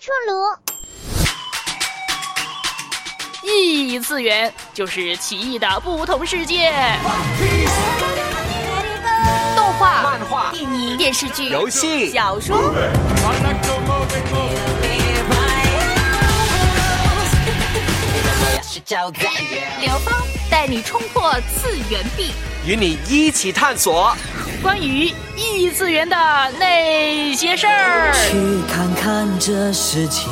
出炉。异次元就是奇异的不同世界，动画、漫画、电影、电视剧、游戏、小说。刘芳带你冲破次元壁，与你一起探索关于异次元的那些事儿。去看看这世界。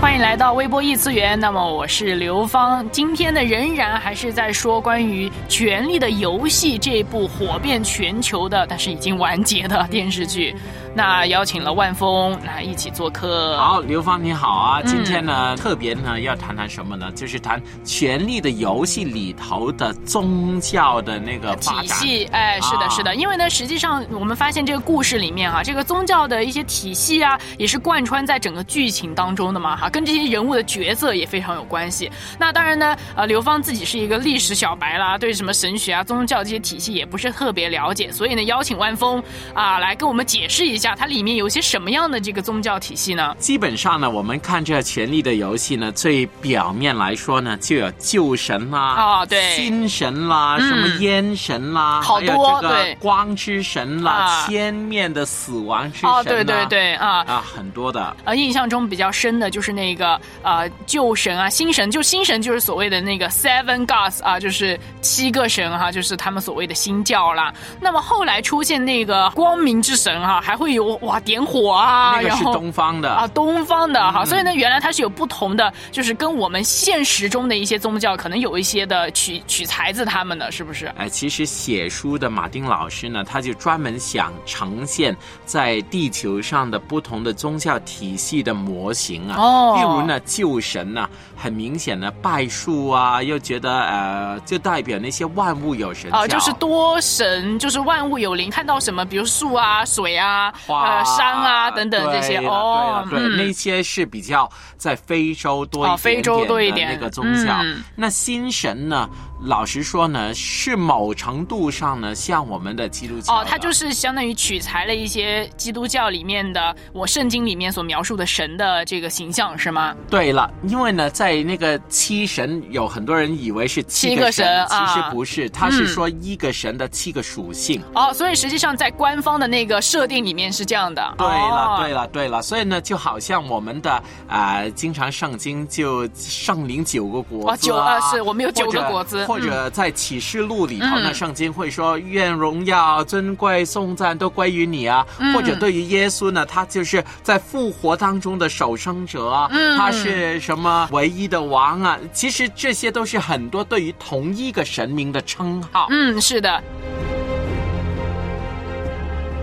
欢迎来到微波异次元，那么我是刘芳，今天呢仍然还是在说关于《权力的游戏》这部火遍全球的，但是已经完结的电视剧。那邀请了万峰来一起做客。好，刘芳你好啊！今天呢，特别呢要谈谈什么呢？就是谈《权力的游戏》里头的宗教的那个体系。哎，是的，是的。因为呢，实际上我们发现这个故事里面哈，这个宗教的一些体系啊，也是贯穿在整个剧情当中的嘛哈，跟这些人物的角色也非常有关系。那当然呢，呃，刘芳自己是一个历史小白啦，对什么神学啊、宗教这些体系也不是特别了解，所以呢，邀请万峰啊来跟我们解释一下。它里面有些什么样的这个宗教体系呢？基本上呢，我们看这《权力的游戏》呢，最表面来说呢，就有旧神啦，啊对，新神啦，什么烟神啦，好多对，光之神啦，千面的死亡之神啊，对对对啊啊，很多的。呃，印象中比较深的就是那个呃旧神啊，新神，就新神就是所谓的那个 Seven Gods 啊，就是七个神哈，就是他们所谓的新教啦。那么后来出现那个光明之神哈，还会有。哇，点火啊！那个是东方的啊，东方的哈，所以呢，原来它是有不同的，就是跟我们现实中的一些宗教可能有一些的取取材自他们的，是不是？哎，其实写书的马丁老师呢，他就专门想呈现在地球上的不同的宗教体系的模型啊。哦。例如呢，旧神呢，很明显的拜树啊，又觉得呃，就代表那些万物有神啊，就是多神，就是万物有灵，看到什么，比如树啊、水啊、花。山啊，等等这些哦，对那些是比较在非洲多一点，非洲多一点那个宗教。那新神呢？老实说呢，是某程度上呢，像我们的基督教哦，它就是相当于取材了一些基督教里面的我圣经里面所描述的神的这个形象，是吗？对了，因为呢，在那个七神，有很多人以为是七个神，其实不是，他是说一个神的七个属性。哦，所以实际上在官方的那个设定里面是这样的。对了，对了，对了，所以呢，就好像我们的啊，经常圣经就圣灵九个果子啊，是我们有九个果子。或者在启示录里头呢，圣经会说愿荣耀、尊贵、颂赞都归于你啊。或者对于耶稣呢，他就是在复活当中的守生者啊，他是什么唯一的王啊？其实这些都是很多对于同一个神明的称号。嗯，是的。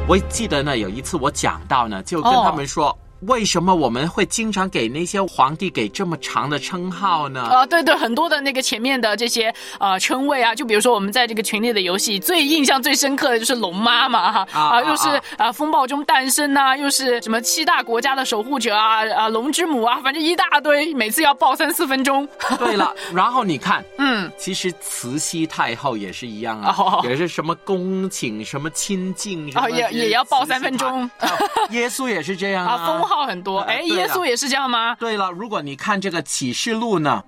我记得呢，有一次我讲到呢，就跟他们说。为什么我们会经常给那些皇帝给这么长的称号呢？啊，对对，很多的那个前面的这些呃称谓啊，就比如说我们在这个群里的游戏最印象最深刻的就是龙妈妈哈啊，又是啊风暴中诞生呐，又是什么七大国家的守护者啊啊龙之母啊，反正一大堆，每次要报三四分钟。对了，然后你看，嗯，其实慈禧太后也是一样啊，也是什么恭请什么亲近，啊也也要报三分钟。耶稣也是这样啊。号很多，哎，耶稣也是这样吗？对了，如果你看这个启示录呢，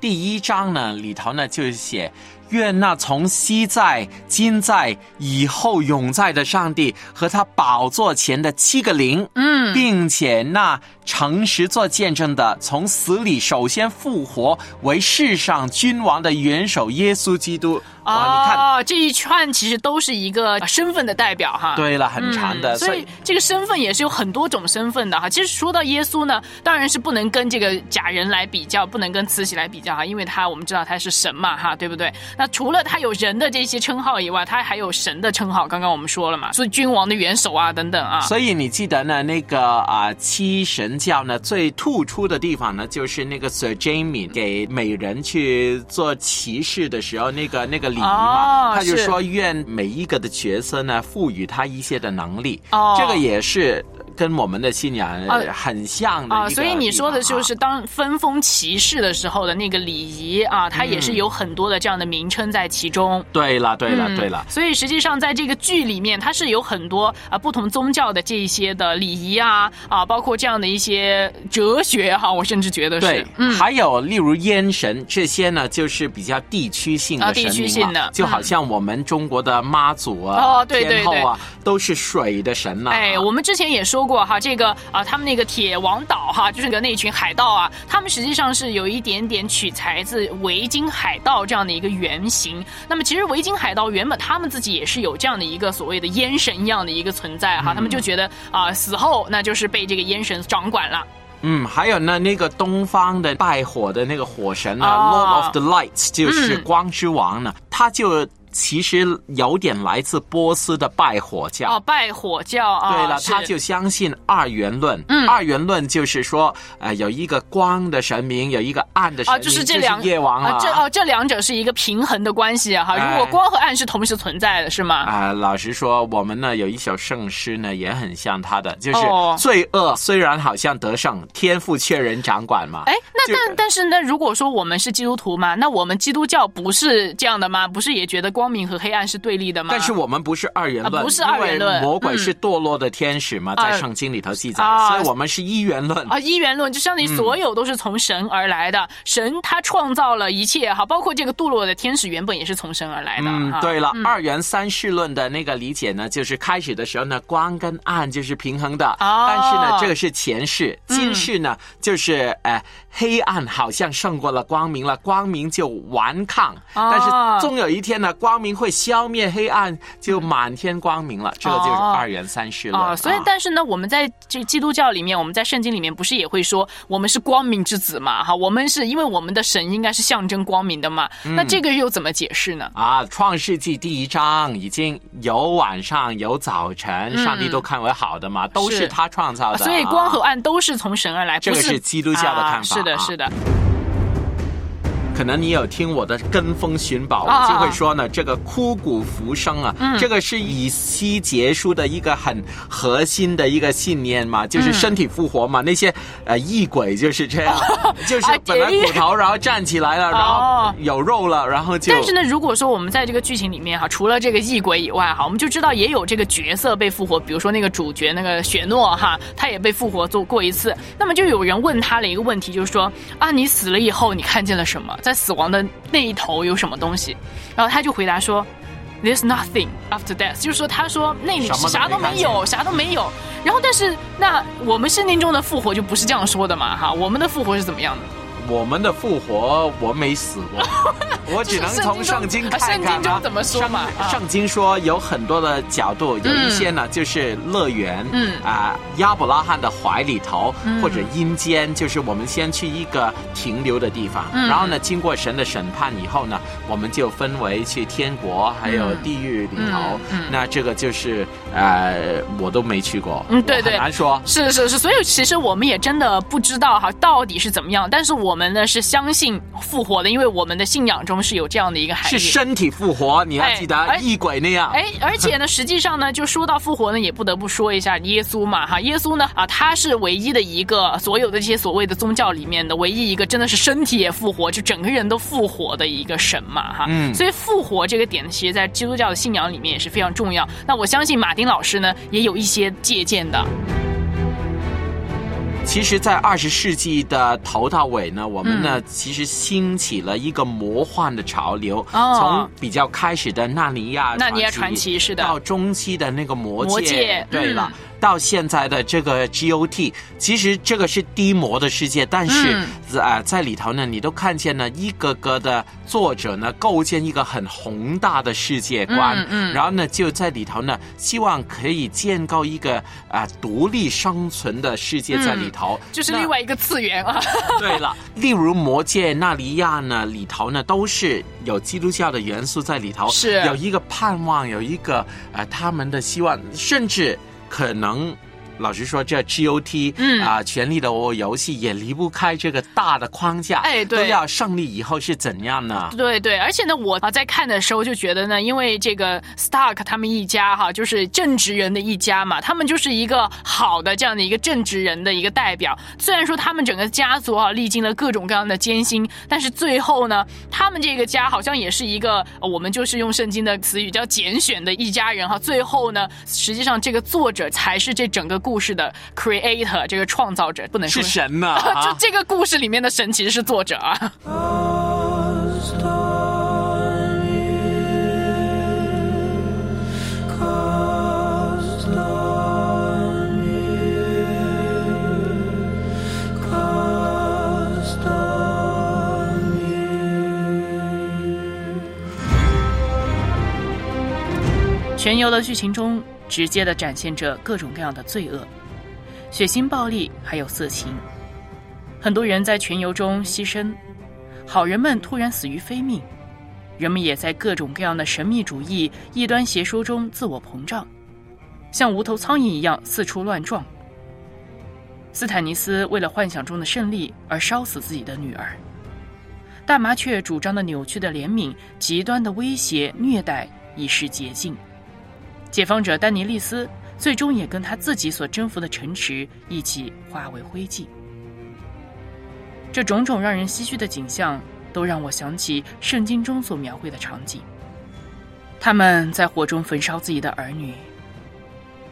第一章呢里头呢就是写。愿那从昔在、今在、以后永在的上帝和他宝座前的七个灵，嗯，并且那诚实做见证的，从死里首先复活为世上君王的元首耶稣基督啊！你看，这一串其实都是一个身份的代表哈。对了，很长的，所以这个身份也是有很多种身份的哈。其实说到耶稣呢，当然是不能跟这个假人来比较，不能跟慈禧来比较哈，因为他我们知道他是神嘛哈，对不对？那除了他有人的这些称号以外，他还有神的称号。刚刚我们说了嘛，是君王的元首啊，等等啊。所以你记得呢，那个啊七神教呢，最突出的地方呢，就是那个 Sir Jamie 给美人去做骑士的时候，那个那个礼仪嘛，他就说愿每一个的角色呢，赋予他一些的能力。哦，这个也是。跟我们的信仰啊很像的啊，所以你说的就是当分封骑士的时候的那个礼仪啊，它也是有很多的这样的名称在其中。对了，对了，嗯对了。所以实际上在这个剧里面，它是有很多啊不同宗教的这一些的礼仪啊啊，包括这样的一些哲学哈，我甚至觉得是对，嗯。还有例如烟神这些呢，就是比较地区性的啊地区性的就好像我们中国的妈祖啊、哦对对天后啊，都是水的神呐、哎，我们之前也说过哈，这个啊，他们那个铁王岛哈，就是个那群海盗啊，他们实际上是有一点点取材自维京海盗这样的一个原型。那么其实维京海盗原本他们自己也是有这样的一个所谓的烟神一样的一个存在哈，他们就觉得啊，死后那就是被这个烟神掌管了。嗯，还有呢，那个东方的拜火的那个火神呢、哦 l o r d of the Lights，就是嗯光之王呢，他就其实有点来自波斯的拜火教。哦，拜火教啊，对了，他就相信二元论。嗯二元论就是说，呃，有一个光的神明，有一个暗的神啊，明，就是这两夜王啊，这哦这两者是一个平衡的关系啊哈。如果哎光和暗是同时存在的，是吗？啊、老实说，我们呢有一首圣诗呢，也很像他的，就是哦罪恶虽然好像得胜，天赋却人掌管嘛。哎，那但但是呢，如果说我们是基督徒嘛，那我们基督教不是这样的吗？不是也觉得光明和黑暗是对立的吗？但是我们不是二元论，啊不是二元论魔鬼嗯是堕落的天使嘛，啊在圣经里头记载，啊所以我们是一元论。啊，一元论就相当于所有都是从神而来的，神他创造了一切哈，包括这个堕落的天使原本也是从神而来的。嗯对了，二元三世论的那个理解呢，就是开始的时候呢，光跟暗就是平衡的，哦。但是呢，这个是前世，嗯。今世呢，就是呃，黑暗好像胜过了光明了，光明就顽抗，哦。但是终有一天呢，光明会消灭黑暗，就满天光明了，这个就是哦二元三世论啊，所以啊但是呢，我们在这基督教里面，我们在圣经里面不是也会说我们是光明之子嘛？哈，我们是因为我们的神应该是象征光明的嘛？嗯那这个又怎么解释呢？啊，《创世纪》第一章已经有晚上有早晨，上帝都看为好的嘛，都嗯是是他创造的。所以光和啊暗都是从神而来，这个是基督教的看法啊是的，啊是的。可能你有听我的跟风寻宝，就会说呢，这个枯骨浮生啊，嗯这个是以西结束的一个很核心的一个信念嘛，嗯就是身体复活嘛。那些呃异鬼就是这样，就是本来骨头，然后站起来了，然后哦有肉了，然后就但是呢，如果说我们在这个剧情里面哈，除了这个异鬼以外哈，我们就知道也有这个角色被复活，比如说那个主角那个雪诺哈，他也被复活做过一次。那么就有人问他了一个问题，就是说啊，你死了以后你看见了什么？在死亡的那一头有什么东西？然后他就回答说。There's nothing after death，就是说，他说那里啥都没有，啥都没有。然后，但是那我们圣经中的复活就不是这样说的嘛，哈，我们的复活是怎么样的？我们的复活，我没死过，我只能从圣经看看、啊。圣经中怎么说嘛？圣圣经说有很多的角度，有一些呢、就是乐园，嗯啊、亚伯拉罕的怀里头，嗯或者阴间，就是我们先去一个停留的地方，嗯然后呢，经过神的审判以后呢，我们就分为去天国还有地狱里头。那这个就是呃，我都没去过，嗯对对很难说。是是是，所以其实我们也真的不知道哈，到底是怎么样。但是我们呢是相信复活的，因为我们的信仰中是有这样的一个含义。是身体复活，你要哎记得哎异鬼那样。哎，而且呢，实际上呢，就说到复活呢，也不得不说一下耶稣嘛，哈，耶稣呢，啊，他是唯一的一个所有的这些所谓的宗教里面的唯一一个真的是身体也复活，就整个人都复活的一个神嘛，哈，嗯所以复活这个点，其实在基督教的信仰里面也是非常重要。那我相信马丁老师呢，也有一些借鉴的，其实，在二十世纪的头到尾呢，我们嗯。呢、其实兴起了一个魔幻的潮流，哦。从比较开始的纳尼亚纳尼亚传奇是的。到中期的那个魔界，魔戒对了。嗯。到现在的这个 GOT，其实这个是低魔的世界，但是嗯。啊、在里头呢，你都看见了一个个的作者呢，构建一个很宏大的世界观，嗯嗯。然后呢，就在里头呢，希望可以建构一个啊、独立生存的世界在里头，就是另外一个次元啊。对了，例如魔戒、纳尼亚呢，里头呢都是有基督教的元素在里头，是有一个盼望，有一个呃他们的希望，甚至可能老实说，这 GOT 嗯啊，权力的游戏也离不开这个大的框架，哎对都要胜利以后是怎样呢？对对，而且呢，我啊在看的时候就觉得呢，因为这个 Stark 他们一家哈，就是正直人的一家嘛，他们就是一个好的这样的一个正直人的一个代表。虽然说他们整个家族啊历经了各种各样的艰辛，但是最后呢，他们这个家好像也是一个呃我们就是用圣经的词语叫拣选的一家人哈。最后呢，实际上这个作者才是这整个故事的 creator，这个创造者，不能说是神呐、就啊！这个故事里面的神其实是作者啊。全游的剧情中，直接的展现着各种各样的罪恶、血腥、暴力，还有色情。很多人在群游中牺牲，好人们突然死于非命，人们也在各种各样的神秘主义、异端邪说中自我膨胀，像无头苍蝇一样四处乱撞。斯坦尼斯为了幻想中的胜利而烧死自己的女儿，大麻雀主张的扭曲的怜悯、极端的威胁、虐待已是捷径。解放者丹尼利斯最终也跟他自己所征服的城池一起化为灰烬。这种种让人唏嘘的景象，都让我想起圣经中所描绘的场景。他们在火中焚烧自己的儿女。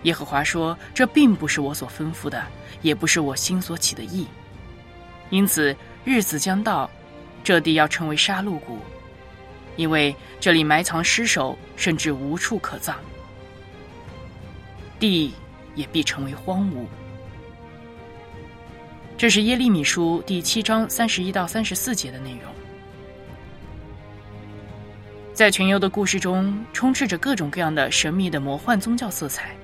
耶和华说：“这并不是我所吩咐的，也不是我心所起的意。因此，日子将到，这地要成为杀戮谷，因为这里埋藏尸首，甚至无处可葬。地也必成为荒芜。”这是耶利米书第七章三十一到三十四节的内容。在群游的故事中，充斥着各种各样的神秘的魔幻宗教色彩，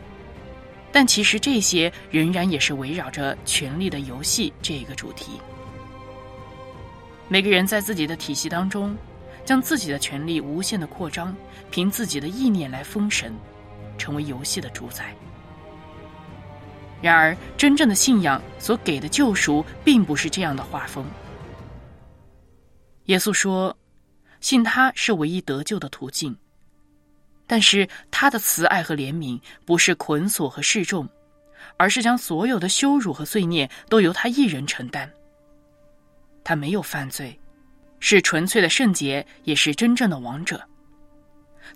但其实这些仍然也是围绕着权力的游戏这一个主题。每个人在自己的体系当中，将自己的权力无限的扩张，凭自己的意念来封神，成为游戏的主宰。然而，真正的信仰所给的救赎，并不是这样的画风。耶稣说：“信他是唯一得救的途径。”但是他的慈爱和怜悯不是捆锁和示众，而是将所有的羞辱和罪孽都由他一人承担。他没有犯罪，是纯粹的圣洁，也是真正的王者。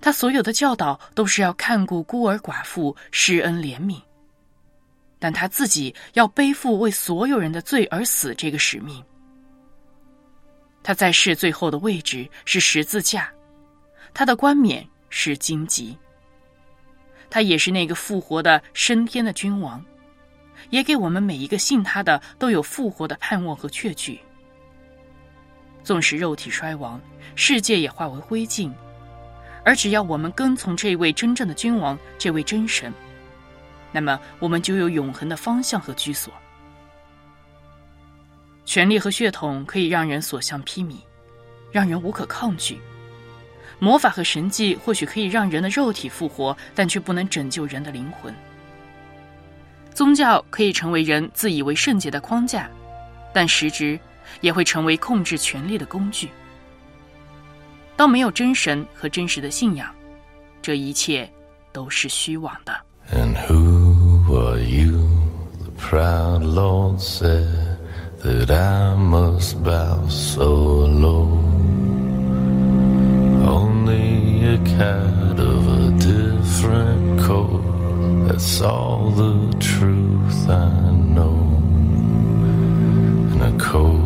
他所有的教导都是要看顾孤儿寡妇，施恩怜悯。但他自己要背负为所有人的罪而死这个使命。他在世最后的位置是十字架，他的冠冕是荆棘。他也是那个复活的升天的君王，也给我们每一个信他的都有复活的盼望和确据。纵使肉体衰亡，世界也化为灰烬，而只要我们跟从这位真正的君王，这位真神。那么，我们就有永恒的方向和居所。权力和血统可以让人所向披靡，让人无可抗拒；魔法和神迹或许可以让人的肉体复活，但却不能拯救人的灵魂。宗教可以成为人自以为圣洁的框架，但实质也会成为控制权力的工具。当没有真神和真实的信仰，这一切都是虚妄的。You? The proud Lord said that I must bow so low. Only a cat of a different coat. That's all the truth I know. And a coat